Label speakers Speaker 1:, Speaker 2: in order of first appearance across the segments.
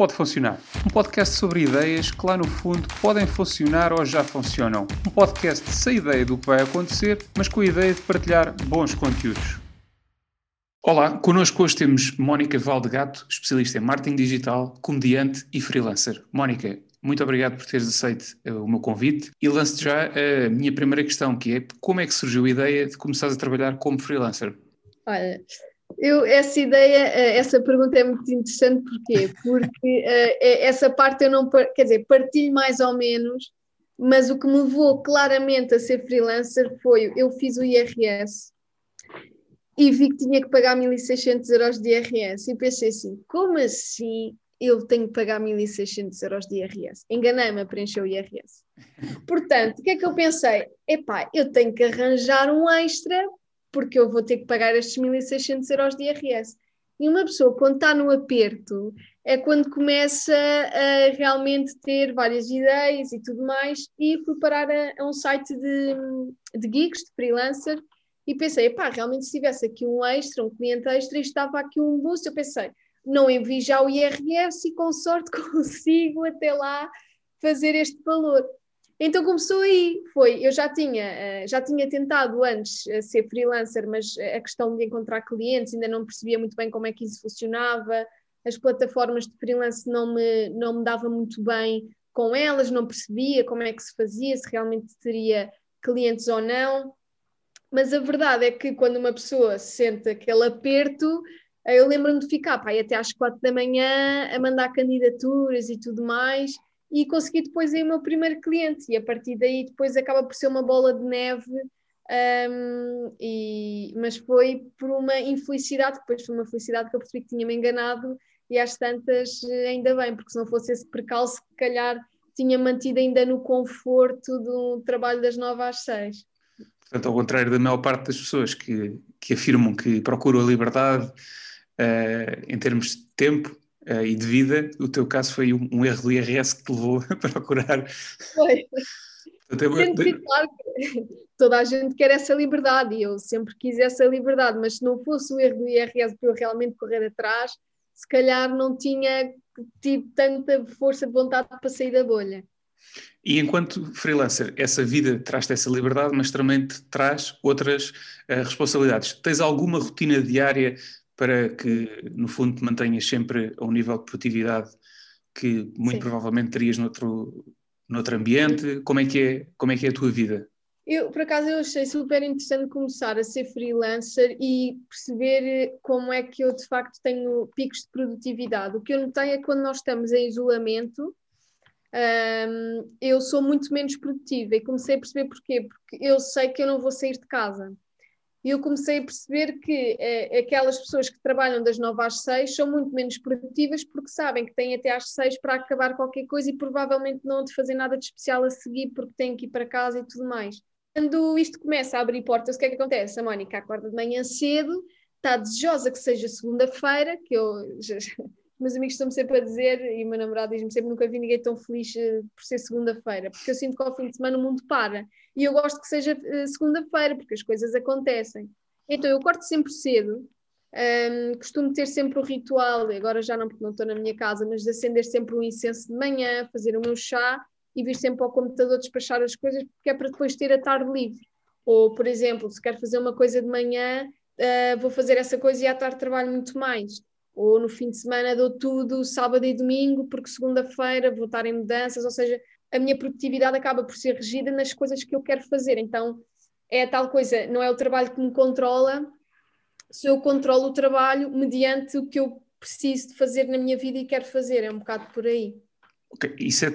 Speaker 1: pode funcionar. Um podcast sobre ideias que lá no fundo podem funcionar ou já funcionam. Um podcast sem ideia do que vai acontecer, mas com a ideia de partilhar bons conteúdos. Olá, connosco hoje temos Mónica Valdegato, especialista em marketing digital, comediante e freelancer. Mónica, muito obrigado por teres aceito eh, o meu convite e lanço-te já a minha primeira questão, que é como é que surgiu a ideia de começares a trabalhar como freelancer?
Speaker 2: Olha, eu, essa ideia, eh, essa pergunta é muito interessante, porquê? Porque uh, essa parte eu não, quer dizer, partilho mais ou menos, mas o que me levou claramente a ser freelancer foi, eu fiz o IRS e vi que tinha que pagar 1.600 euros de IRS e pensei assim, como assim eu tenho que pagar 1.600 euros de IRS? Enganei-me a preencher o IRS. Portanto, o que é que eu pensei? Epá, eu tenho que arranjar um extra porque eu vou ter que pagar estes 1.600 euros de IRS. E uma pessoa, quando está no aperto, é quando começa a realmente ter várias ideias e tudo mais. E fui parar a, a um site de, de gigs, de freelancer, e pensei, pá, realmente se tivesse aqui um extra, um cliente extra, e estava aqui um boost, eu pensei, não envio já o IRS e com sorte consigo até lá fazer este valor. Então começou aí, foi, eu já tinha, eh, já tinha tentado antes eh, ser freelancer, mas a questão de encontrar clientes ainda não percebia muito bem como é que isso funcionava, as plataformas de freelance não me, não me dava muito bem com elas, não percebia como é que se fazia, se realmente teria clientes ou não, mas a verdade é que quando uma pessoa sente aquele aperto, eh, eu lembro-me de ficar pá, até às quatro da manhã a mandar candidaturas e tudo mais, e consegui depois aí o meu primeiro cliente e a partir daí depois acaba por ser uma bola de neve um, e, mas foi por uma infelicidade, depois foi uma felicidade que eu percebi que tinha-me enganado e às tantas ainda bem, porque se não fosse esse percalço, se calhar tinha mantido ainda no conforto do trabalho das nove às seis.
Speaker 1: Portanto, ao contrário da maior parte das pessoas que, que afirmam que procuram a liberdade uh, em termos de tempo, uh, e de vida, o teu caso foi um, um, erro do IRS que te levou a procurar.
Speaker 2: Foi. Portanto, é... claro que toda a gente quer essa liberdade e eu sempre quis essa liberdade, mas se não fosse o erro do IRS para eu realmente correr atrás, se calhar não tinha tido tanta força de vontade para sair da bolha.
Speaker 1: E enquanto freelancer, essa vida traz-te essa liberdade, mas também te traz outras uh, responsabilidades. Tens alguma rotina diária para que, no fundo, te mantenhas sempre a um nível de produtividade que muito Sim. provavelmente terias noutro, noutro ambiente? Como é, que é, como é que é a tua vida?
Speaker 2: Eu, por acaso, eu achei super interessante começar a ser freelancer e perceber como é que eu, de facto, tenho picos de produtividade. O que eu notei é que quando nós estamos em isolamento, um, eu sou muito menos produtiva e comecei a perceber porquê, porque eu sei que eu não vou sair de casa e eu comecei a perceber que eh, aquelas pessoas que trabalham das 9 às 6 são muito menos produtivas porque sabem que têm até às 6 para acabar qualquer coisa e provavelmente não de fazer nada de especial a seguir porque têm que ir para casa e tudo mais. Quando isto começa a abrir portas, o que é que acontece? A Mónica acorda de manhã cedo, está desejosa que seja segunda-feira, que eu já, meus amigos estão-me sempre a dizer, e o meu namorado diz-me sempre: nunca vi ninguém tão feliz uh, por ser segunda-feira, porque eu sinto que ao fim de semana o mundo para. E eu gosto que seja uh, segunda-feira, porque as coisas acontecem. Então eu corto sempre cedo, um, costumo ter sempre o ritual, agora já não, porque não estou na minha casa, mas de acender sempre um incenso de manhã, fazer o meu chá e vir sempre ao computador despachar as coisas, porque é para depois ter a tarde livre. Ou, por exemplo, se quero fazer uma coisa de manhã, uh, vou fazer essa coisa e à tarde trabalho muito mais ou no fim de semana dou tudo sábado e domingo, porque segunda-feira vou estar em mudanças, ou seja, a minha produtividade acaba por ser regida nas coisas que eu quero fazer. Então é a tal coisa, não é o trabalho que me controla, se eu controlo o trabalho mediante o que eu preciso de fazer na minha vida e quero fazer, é um bocado por aí.
Speaker 1: Okay. Isso, é,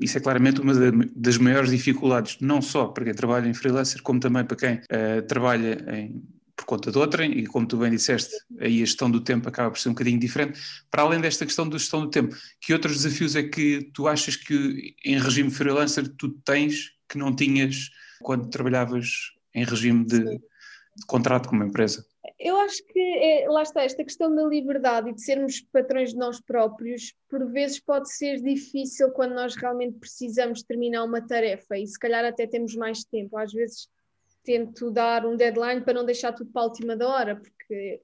Speaker 1: isso é claramente uma das maiores dificuldades, não só para quem trabalha em freelancer, como também para quem uh, trabalha em conta de outrem, e como tu bem disseste, aí a gestão do tempo acaba por ser um bocadinho diferente. Para além desta questão da gestão do tempo, que outros desafios é que tu achas que em regime freelancer tu tens que não tinhas quando trabalhavas em regime de, de contrato com uma empresa?
Speaker 2: Eu acho que é, lá está, esta questão da liberdade e de sermos patrões de nós próprios, por vezes pode ser difícil quando nós realmente precisamos terminar uma tarefa e se calhar até temos mais tempo. Às vezes tento dar um deadline para não deixar tudo para a última da hora, porque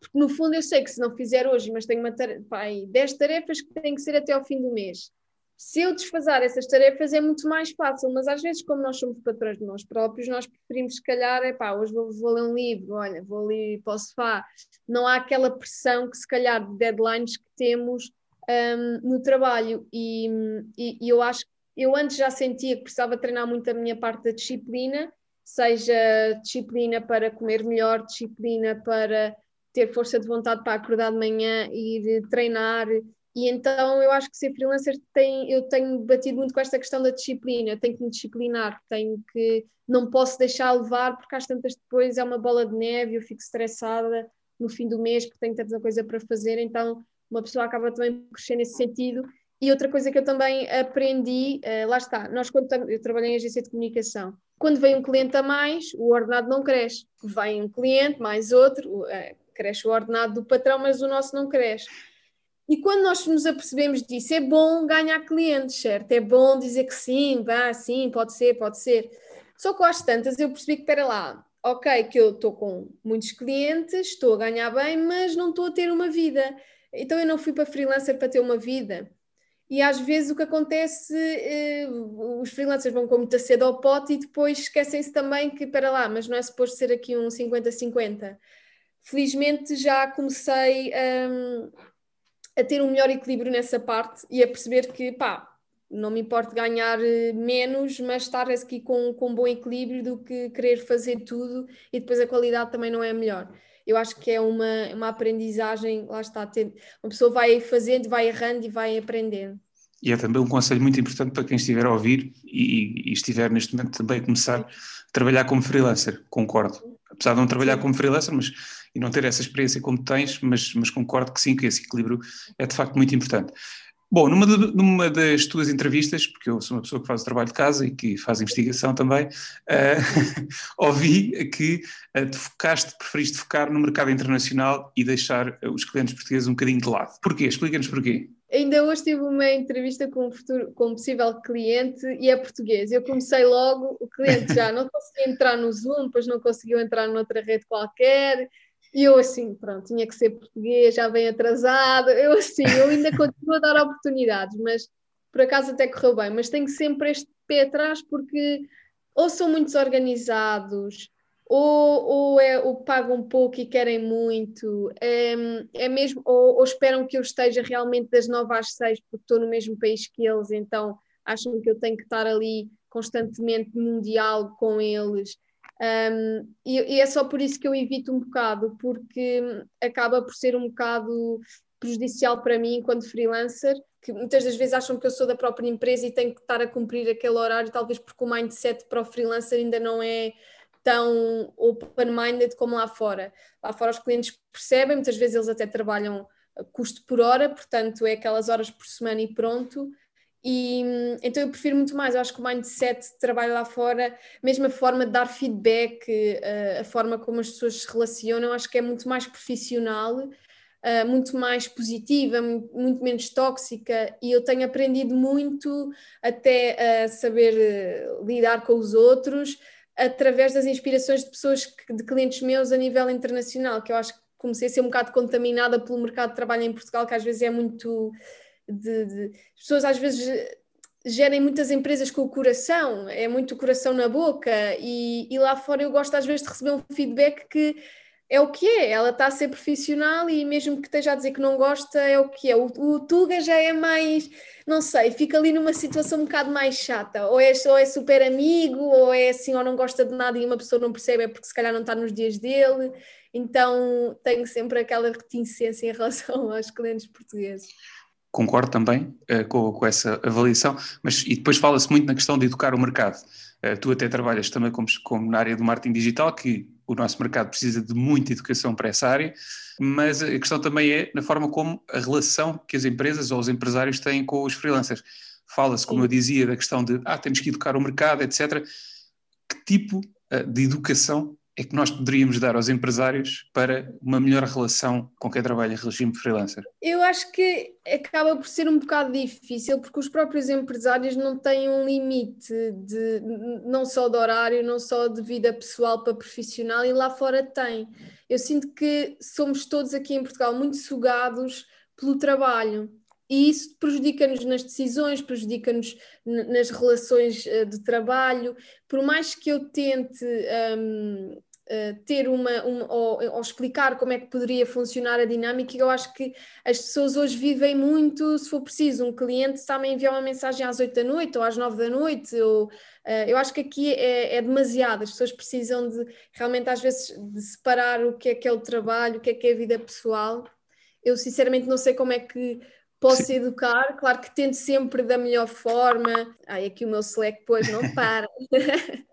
Speaker 2: Porque no fundo eu sei que se não fizer hoje, mas tenho uma tarefa, pá, 10 tarefas que têm que ser até ao fim do mês. Se eu desfazer essas tarefas é muito mais fácil, mas às vezes, como nós somos patrões de nós próprios, nós preferimos, se calhar, é pá, hoje vou, vou ler um livro, olha, vou ali para o sofá. Não há aquela pressão que, se calhar, de deadlines que temos um, no trabalho. E, e, e eu acho que eu antes já sentia que precisava treinar muito a minha parte da disciplina, seja disciplina para comer melhor, disciplina para ter força de vontade para acordar de manhã e de treinar. E então eu acho que ser freelancer tem, eu tenho batido muito com esta questão da disciplina, tenho que me disciplinar, tenho que, não posso deixar levar, porque às tantas depois é uma bola de neve, eu fico estressada no fim do mês porque tenho tanta coisa para fazer, então uma pessoa acaba também por crescer nesse sentido. E outra coisa que eu também aprendi, uh, lá está, nós quando eu trabalhei em agência de comunicação, quando vem um cliente a mais, o ordenado não cresce. Vem um cliente, mais outro, uh, cresce o ordenado do patrão, mas o nosso não cresce. E quando nós nos apercebemos disso, é bom ganhar clientes, certo? É bom dizer que sim, vá, sim, pode ser, pode ser. Só que às tantas eu percebi que, espera lá, ok, que eu estou com muitos clientes, estou a ganhar bem, mas não estou a ter uma vida. Então eu não fui para freelancer para ter uma vida. E às vezes o que acontece, eh, os freelancers vão com muita cedo ao pote e depois esquecem-se também que, para lá, mas não é suposto ser aqui um 50-50 felizmente já comecei um, a ter um melhor equilíbrio nessa parte e a perceber que, pá, não me importa ganhar eh, menos, mas estar aqui com, com um bom equilíbrio do que querer fazer tudo e depois a qualidade também não é melhor. Eu acho que é uma, uma aprendizagem, lá está, uma pessoa vai fazendo, vai errando e vai aprendendo.
Speaker 1: E é também um conselho muito importante para quem estiver a ouvir e, e estiver neste momento também a começar a trabalhar como freelancer, concordo. Apesar de não trabalhar como freelancer, mas e não ter essa experiência como tens, mas, mas concordo que sim, que esse equilíbrio é de facto muito importante. Bom, numa, de, numa das tuas entrevistas, porque eu sou uma pessoa que faz o trabalho de casa e que faz investigação também, uh, ouvi que uh, te focaste, preferiste focar no mercado internacional e deixar uh, os clientes portugueses um bocadinho de lado. Porquê? Explica-nos porquê.
Speaker 2: Ainda hoje tive uma entrevista com um, futuro, com um possível cliente e é português. Eu comecei logo, o cliente já não conseguia entrar no Zoom, depois não conseguiu entrar noutra rede qualquer, e eu assim, pronto, tinha que ser português, já bem atrasado. Eu assim, eu ainda continuo a dar oportunidades, mas por acaso até correu bem. Mas tenho sempre este pé atrás porque ou são muito desorganizados, ou, ou, é, ou pagam pouco e querem muito, é, é mesmo, ou, ou, esperam que eu esteja realmente das nove às seis porque estou no mesmo país que eles, então acham que eu tenho que estar ali constantemente num diálogo com eles. Um, e, e, é só por isso que eu evito um bocado, porque acaba por ser um bocado prejudicial para mim enquanto freelancer, que muitas das vezes acham que eu sou da própria empresa e tenho que estar a cumprir aquele horário, talvez porque o mindset para o freelancer ainda não é tão open-minded como lá fora. Lá fora os clientes percebem, muitas vezes eles até trabalham custo por hora, portanto é aquelas horas por semana e pronto, e então eu prefiro muito mais, eu acho que o mindset de trabalho lá fora, mesmo a forma de dar feedback, eh, a forma como as pessoas se relacionam, acho que é muito mais profissional, eh, muito mais positiva, muito menos tóxica, e eu tenho aprendido muito até a saber eh, lidar com os outros através das inspirações de pessoas, de clientes meus a nível internacional, que eu acho que comecei a ser um bocado contaminada pelo mercado de trabalho em Portugal, que às vezes é muito de, de pessoas às vezes gerem muitas empresas com o coração, é muito coração na boca, e, e, lá fora eu gosto às vezes de receber um feedback que é o que é, ela está a ser profissional e mesmo que esteja a dizer que não gosta, é o que é. O, o Tuga já é mais, não sei, fica ali numa situação um bocado mais chata, ou é, ou é super amigo, ou é assim, ou não gosta de nada e uma pessoa não percebe, é porque se calhar não está nos dias dele, então tenho sempre aquela reticência em relação aos clientes portugueses
Speaker 1: concordo também uh, com, com, essa avaliação, mas e depois fala-se muito na questão de educar o mercado. Uh, tu até trabalhas também como, como, na área do marketing digital, que o nosso mercado precisa de muita educação para essa área, mas a questão também é na forma como a relação que as empresas ou os empresários têm com os freelancers. Fala-se, como eu dizia, da questão de, ah, temos que educar o mercado, etc. Que tipo uh, de educação é que nós poderíamos dar aos empresários para uma melhor relação com quem trabalha regime freelancer?
Speaker 2: Eu acho que acaba por ser um bocado difícil porque os próprios empresários não têm um limite de não só de horário, não só de vida pessoal para profissional e lá fora tem. Eu sinto que somos todos aqui em Portugal muito sugados pelo trabalho e isso prejudica-nos nas decisões, prejudica-nos nas relações uh, de trabalho. Por mais que eu tente um, eh, ter uma, uma ou, ou, explicar como é que poderia funcionar a dinâmica, eu acho que as pessoas hoje vivem muito, se for preciso, um cliente está-me enviar uma mensagem às 8 da noite ou às 9 da noite, ou, uh, eu acho que aqui é, é demasiado, as pessoas precisam de realmente às vezes de separar o que é que é o trabalho, o que é que é a vida pessoal. Eu sinceramente não sei como é que posso Sim. educar, claro que tento sempre da melhor forma. Ai, aqui o meu Slack depois não para.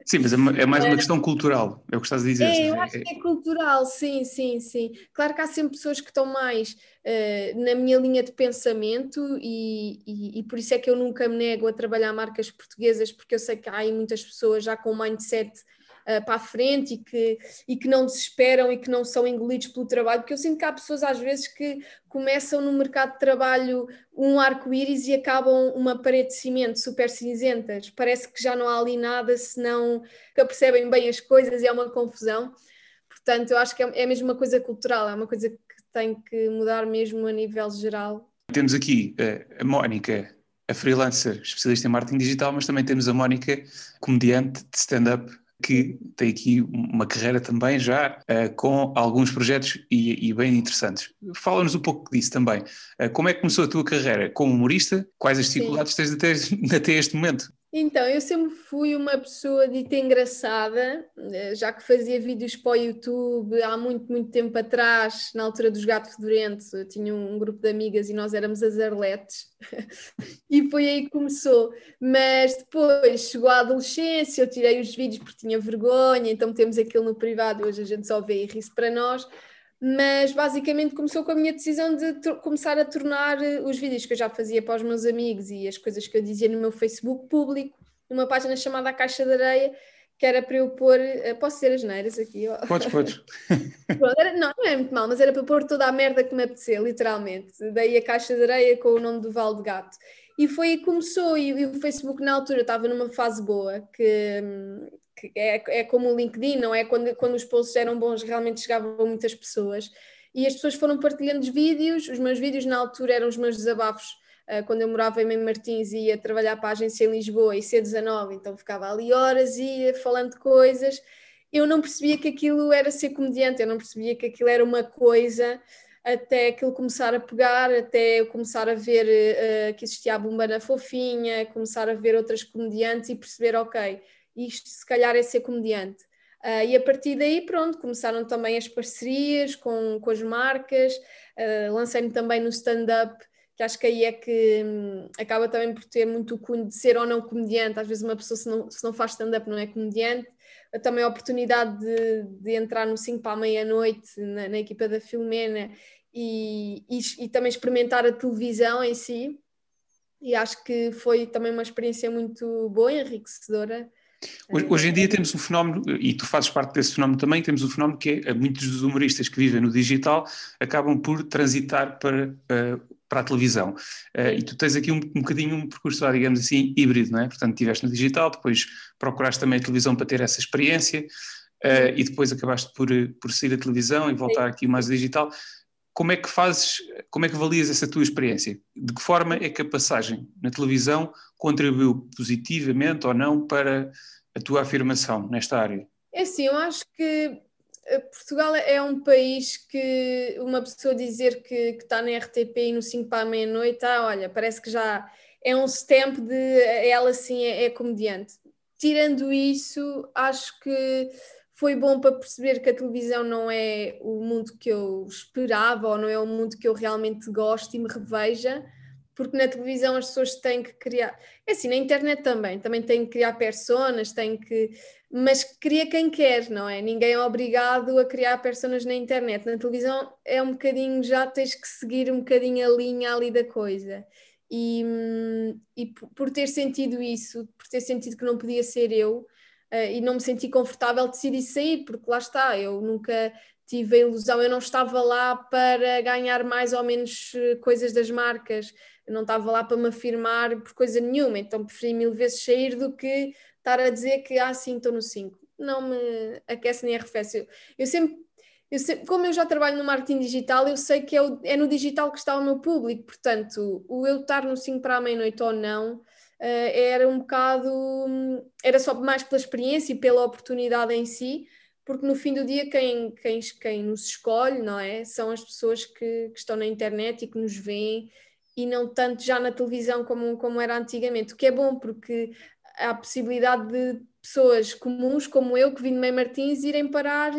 Speaker 1: Sim, mas é, é mais uma questão cultural, é o que estás a dizer.
Speaker 2: É, eu acho que é cultural, sim, sim, sim. Claro que há sempre pessoas que estão mais uh, na minha linha de pensamento e, e, e, por isso é que eu nunca me nego a trabalhar marcas portuguesas, porque eu sei que há aí muitas pessoas já com mindset uh, para a frente e que, e que não desesperam e que não são engolidos pelo trabalho, porque eu sinto que há pessoas às vezes que começam no mercado de trabalho um arco-íris e acabam uma parede de cimento super cinzentas. Parece que já não há ali nada, senão que percebem bem as coisas e é uma confusão. Portanto, eu acho que é, é mesmo uma coisa cultural, é uma coisa que tem que mudar mesmo a nível geral.
Speaker 1: Temos aqui uh, a Mónica, a freelancer especialista em marketing digital, mas também temos a Mónica, comediante de stand-up que tem aqui uma carreira também já uh, com alguns projetos e, e bem interessantes. Fala-nos um pouco disso também. Uh, como é que começou a tua carreira como humorista? Quais as dificuldades Sim. tens até, até este momento?
Speaker 2: Então, eu sempre fui uma pessoa dita engraçada, eh, já que fazia vídeos para o YouTube há muito, muito tempo atrás, na altura dos Gato Fedorento, eu tinha um grupo de amigas e nós éramos as Arletes, e foi aí que começou. Mas depois chegou a adolescência, eu tirei os vídeos porque tinha vergonha, então temos aquilo no privado hoje a gente só vê e ri-se para nós mas basicamente começou com a minha decisão de começar a tornar eh, os vídeos que eu já fazia para os meus amigos e as coisas que eu dizia no meu Facebook público, numa página chamada A Caixa de Areia, que era para eu pôr. Eh, posso ser as neiras aqui?
Speaker 1: Podes, podes.
Speaker 2: não, não é muito mal, mas era para pôr toda a merda que me apetecia, literalmente. Daí a Caixa de Areia com o nome do Val de Gato. E foi aí que começou, e, e o Facebook na altura estava numa fase boa, que, hum, que é, é como o LinkedIn, não é? Quando, quando os posts eram bons, realmente chegavam muitas pessoas. E as pessoas foram partilhando os vídeos, os meus vídeos na altura eram os meus desabafos, uh, quando eu morava em Mem Martins e ia trabalhar para a agência em Lisboa e C19, então ficava ali horas e ia falando de coisas. Eu não percebia que aquilo era ser comediante, eu não percebia que aquilo era uma coisa até aquilo começar a pegar, até eu começar a ver uh, que existia a Bomba na Fofinha, começar a ver outras comediantes e perceber, ok, isto se calhar é ser comediante. Uh, e a partir daí, pronto, começaram também as parcerias com, com as marcas, uh, lancei-me também no stand-up, que acho que aí é que hum, acaba também por ter muito o cunho de ser ou não comediante. Às vezes uma pessoa se não, se não faz stand-up não é comediante. Também a oportunidade de, de entrar no 5 para a meia-noite na, na, equipa da Filomena e, e, e também experimentar a televisão em si. E acho que foi também uma experiência muito boa, enriquecedora
Speaker 1: Hoje, hoje, em dia temos um fenómeno, e tu fazes parte desse fenómeno também, temos um fenómeno que é, muitos dos humoristas que vivem no digital acabam por transitar para, uh, para a televisão. Uh, e tu tens aqui um, um bocadinho um percurso, digamos assim, híbrido, não é? Portanto, estiveste no digital, depois procuraste também a televisão para ter essa experiência, e depois acabaste por, por sair da televisão e voltar aqui mais ao digital. Como é que fazes, como é que avalias essa tua experiência? De que forma é que a passagem na televisão contribuiu positivamente ou não para a tua afirmação nesta área?
Speaker 2: É assim, eu acho que eh, Portugal é um país que uma pessoa dizer que, que está na RTP e no 5 para a meia-noite, ah, olha, parece que já é um stamp de ela sim é, é comediante. Tirando isso, acho que foi bom para perceber que a televisão não é o mundo que eu esperava ou não é o mundo que eu realmente gosto e me reveja, porque na televisão as pessoas têm que criar. É assim, na internet também, também têm que criar personas, têm que. Mas cria quem quer, não é? Ninguém é obrigado a criar personas na internet. Na televisão é um bocadinho, já tens que seguir um bocadinho a linha ali da coisa. E, e por ter sentido isso, por ter sentido que não podia ser eu, e não me senti confortável, decidi sair, porque lá está, eu nunca tive a ilusão, eu não estava lá para ganhar mais ou menos eh, coisas das marcas, eu não estava lá para me afirmar por coisa nenhuma, então preferi mil vezes sair do que estar a dizer que ah, sim, estou no 5. Não me aquece nem arrefece. Eu, eu sempre eu sei, como eu já trabalho no marketing digital, eu sei que é, o, é, no digital que está o meu público, portanto, o eu estar no 5 para a meia-noite ou não, era um bocado, era só mais pela experiência e pela oportunidade em si, porque no fim do dia quem, quem, quem nos escolhe, não é? São as pessoas que, que estão na internet e que nos veem e não tanto já na televisão como, como era antigamente, o que é bom porque há a possibilidade de pessoas comuns como eu, que vim de Meio Martins, irem parar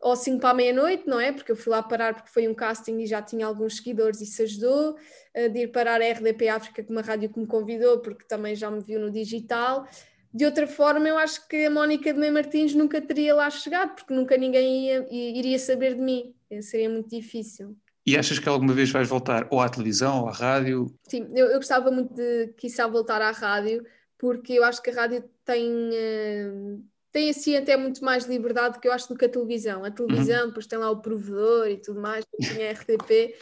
Speaker 2: ou 5 para a meia-noite, não é? Porque eu fui lá parar porque foi um casting e já tinha alguns seguidores e isso ajudou, uh, de ir parar a RDP África, com uma rádio que me convidou, porque também já me viu no digital. De outra forma, eu acho que a Mónica de Meio Martins nunca teria lá chegado, porque nunca ninguém ia, iria saber de mim. Seria muito difícil.
Speaker 1: E achas que alguma vez vais voltar ou à televisão ou à rádio?
Speaker 2: Sim, eu, eu gostava muito de, quiçá, voltar à rádio, porque eu acho que a rádio tem, uh, tem assim até muito mais liberdade do que eu acho do que a televisão. A televisão, uhum. depois tem lá o provedor e tudo mais, tem a RTP.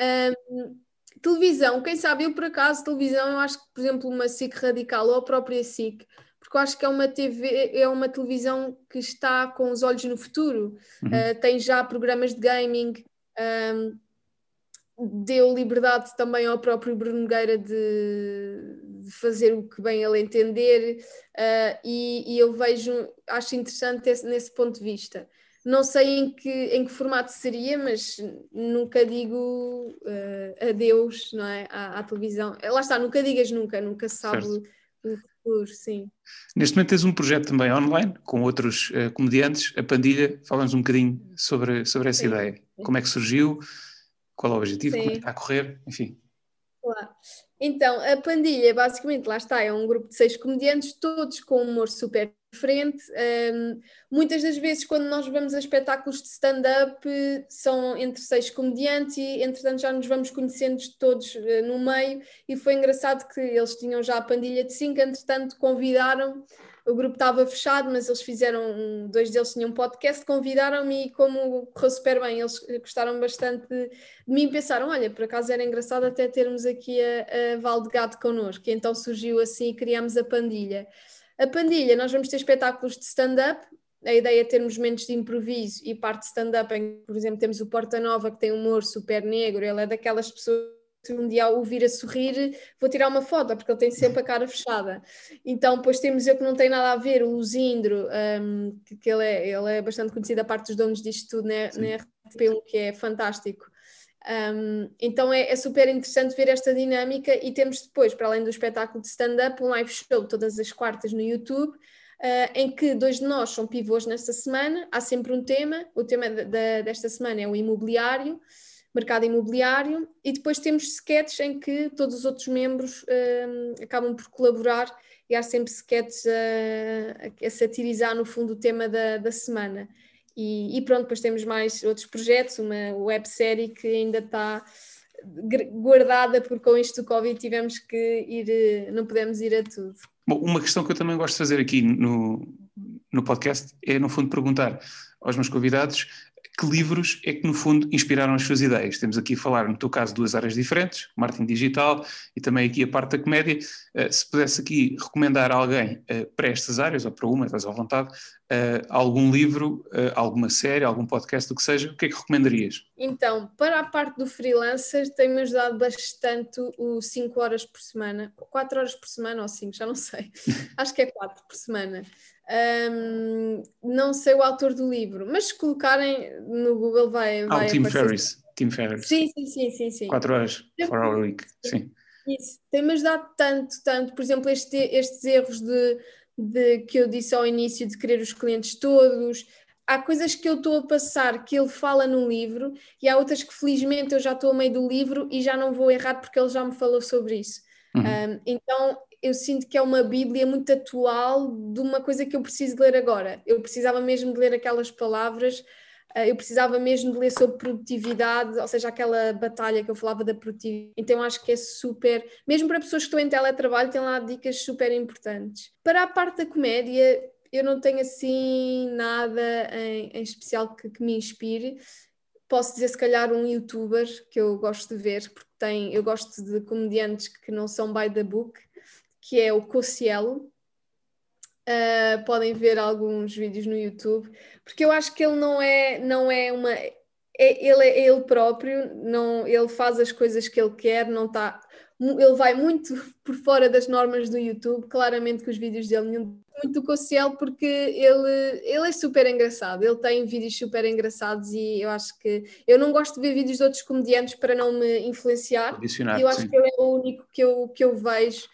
Speaker 2: Um, televisão, quem sabe, eu por acaso, televisão, eu acho que, por exemplo, uma SIC radical ou a própria SIC, porque eu acho que é uma TV, é uma televisão que está com os olhos no futuro. Uhum. Uh, tem já programas de gaming. Um, deu liberdade também ao próprio Bruno Nogueira de, de fazer o que bem ele entender uh, e, e, eu vejo, acho interessante esse, nesse ponto de vista. Não sei em que, em que formato seria, mas nunca digo uh, adeus não é, à, à, televisão. Lá está, nunca digas nunca, nunca se sabe o futuro, sim.
Speaker 1: Neste momento tens um projeto também online com outros uh, comediantes, a Pandilha, falamos um bocadinho sobre, sobre essa sim. ideia. Como é que surgiu? Qual é o objetivo? Sim. Como é que está a correr? Enfim.
Speaker 2: Então, a Pandilha, basicamente, lá está, é um grupo de seis comediantes, todos com um humor super diferente. Um, muitas das vezes, quando nós vamos a espetáculos de stand-up, são entre seis comediantes e, entretanto, já nos vamos conhecendo todos uh, no meio. E foi engraçado que eles tinham já a Pandilha de cinco, entretanto, convidaram o grupo estava fechado, mas eles fizeram, dois deles tinham um podcast, convidaram-me e como correu super bem, eles gostaram bastante de, mim e pensaram, olha, por acaso era engraçado até termos aqui a, a Valdegato connosco, e então surgiu assim e criámos a Pandilha. A Pandilha, nós vamos ter espetáculos de stand-up, a ideia é termos momentos de improviso e parte de stand-up, por exemplo, temos o Porta Nova, que tem um humor super negro, ele é daquelas pessoas se um dia o vir a sorrir, vou tirar uma foto, porque ele tem sempre a cara fechada. Então, depois temos eu que não tem nada a ver, o Luzindro, um, que, que, ele, é, ele é bastante conhecido a parte dos donos disto tudo né, na RTP1, que é fantástico. Um, então é, é, super interessante ver esta dinâmica e temos depois, para além do espetáculo de stand-up, um live show todas as quartas no YouTube, uh, em que dois de nós são pivôs nesta semana, há sempre um tema, o tema de, de, desta semana é o imobiliário, mercado imobiliário, e depois temos sketches em que todos os outros membros uh, acabam por colaborar e há sempre sketches a, a satirizar no fundo o tema da, da semana. E, e, pronto, depois temos mais outros projetos, uma websérie que ainda está guardada, porque com isto do Covid tivemos que ir, eh, não podemos ir a tudo.
Speaker 1: Bom, uma questão que eu também gosto de fazer aqui no, no podcast é, no fundo, perguntar aos meus convidados que livros é que, no fundo, inspiraram as suas ideias? Temos aqui a falar, no teu caso, duas áreas diferentes, marketing digital e também aqui a parte da comédia. Uh, se pudesse aqui recomendar a alguém uh, para estas áreas, ou para uma, estás à vontade, uh, algum livro, alguma série, algum podcast, o que seja, o que é que recomendarias?
Speaker 2: Então, para a parte do freelancer, tem-me ajudado bastante o 5 horas por semana, 4 horas por semana ou 5, já não sei, acho que é 4 por semana. Um, não sei o autor do livro, mas se colocarem no Google vai.
Speaker 1: Ah, o Tim Ferriss. Tim Ferriss.
Speaker 2: Sim, sim, sim, sim. sim.
Speaker 1: Quatro horas, for our week, sim.
Speaker 2: Isso, tem-me ajudado tanto, tanto, por exemplo, este, estes erros de, de que eu disse ao início de querer os clientes todos. Há coisas que eu estou a passar que ele fala num livro e há outras que felizmente eu já estou a meio do livro e já não vou errar porque ele já me falou sobre isso. Uhum. Um, então eu sinto que é uma Bíblia muito atual de uma coisa que eu preciso ler agora. Eu precisava mesmo de ler aquelas palavras, eu precisava mesmo de ler sobre produtividade, ou seja, aquela batalha que eu falava da produtividade. Então acho que é super, mesmo para pessoas que estão em teletrabalho, tem lá dicas super importantes. Para a parte da comédia, eu não tenho assim nada em, em especial que, que, me inspire. Posso dizer, se calhar, um youtuber que eu gosto de ver, porque tem, eu gosto de comediantes que não são by the book, que é o Cocielo. Uh, podem ver alguns vídeos no YouTube, porque eu acho que ele não é, não é uma. É, ele é ele próprio, não, ele faz as coisas que ele quer, não está ele vai muito por fora das normas do YouTube, claramente que os vídeos dele muito do Cossiel porque ele, ele é super engraçado, ele tem vídeos super engraçados e eu acho que eu não gosto de ver vídeos de outros comediantes para não me influenciar. E eu acho sim. que ele é o único que eu, que eu vejo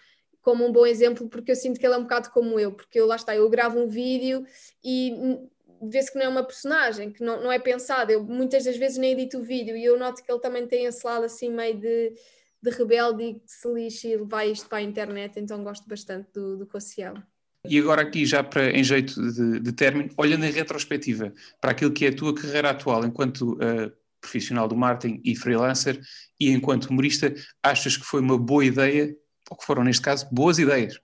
Speaker 2: como um bom exemplo, porque eu sinto que ele é um bocado como eu, porque eu lá está, eu gravo um vídeo e vê-se que não é uma personagem, que não, não é pensado. Eu muitas das vezes nem edito o vídeo e eu noto que ele também tem esse lado assim meio de de rebelde e que se lixe e levar isto para a internet, então gosto bastante do, do Cossiel.
Speaker 1: E agora aqui já para, em jeito de, de término, olhando em retrospectiva para aquilo que é a tua carreira atual enquanto uh, profissional do marketing e freelancer e enquanto humorista, achas que foi uma boa ideia, ou que foram neste caso boas ideias?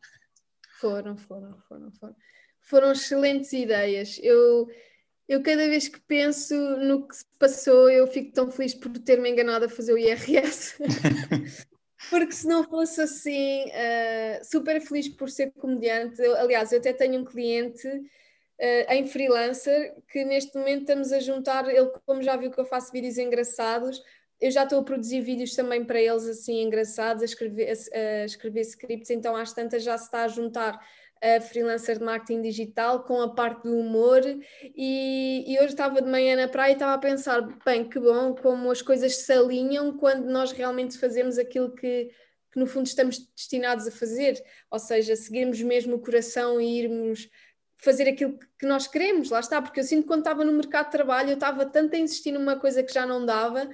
Speaker 2: Foram, foram, foram, foram. Foram excelentes ideias. Eu eu cada vez que penso no que se passou, eu fico tão feliz por ter-me enganado a fazer o IRS. Porque se não fosse assim, uh, super feliz por ser comediante. Eu, aliás, eu até tenho um cliente uh, em freelancer que neste momento estamos a juntar, ele como já viu que eu faço vídeos engraçados, eu já estou a produzir vídeos também para eles assim engraçados, a escrever, a, a escrever scripts, então às tantas já se está a juntar a freelancer de marketing digital com a parte do humor. E, e, hoje estava de manhã na praia e estava a pensar, bem, que bom como as coisas se alinham quando nós realmente fazemos aquilo que, que no fundo estamos destinados a fazer, ou seja, seguirmos mesmo o coração e irmos fazer aquilo que nós queremos, lá está, porque eu sinto que quando estava no mercado de trabalho eu estava tanto a insistir numa coisa que já não dava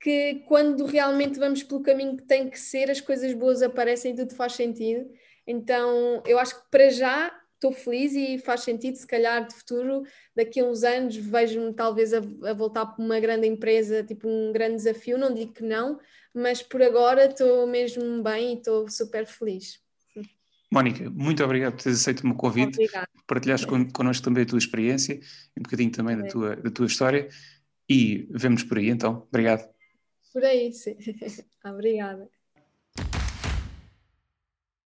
Speaker 2: que quando realmente vamos pelo caminho que tem que ser, as coisas boas aparecem e tudo faz sentido. Então, eu acho que para já estou feliz e faz sentido, se calhar de futuro, daqui a uns anos, vejo-me talvez a, a, voltar para uma grande empresa, tipo um grande desafio, não digo que não, mas por agora estou mesmo bem e estou super feliz.
Speaker 1: Mónica, muito obrigado por teres aceito o meu convite, Obrigada. partilhaste con connosco também a tua experiência, um bocadinho também da tua, da tua história e vemos por aí então. Obrigado.
Speaker 2: Por aí, sim. Obrigada.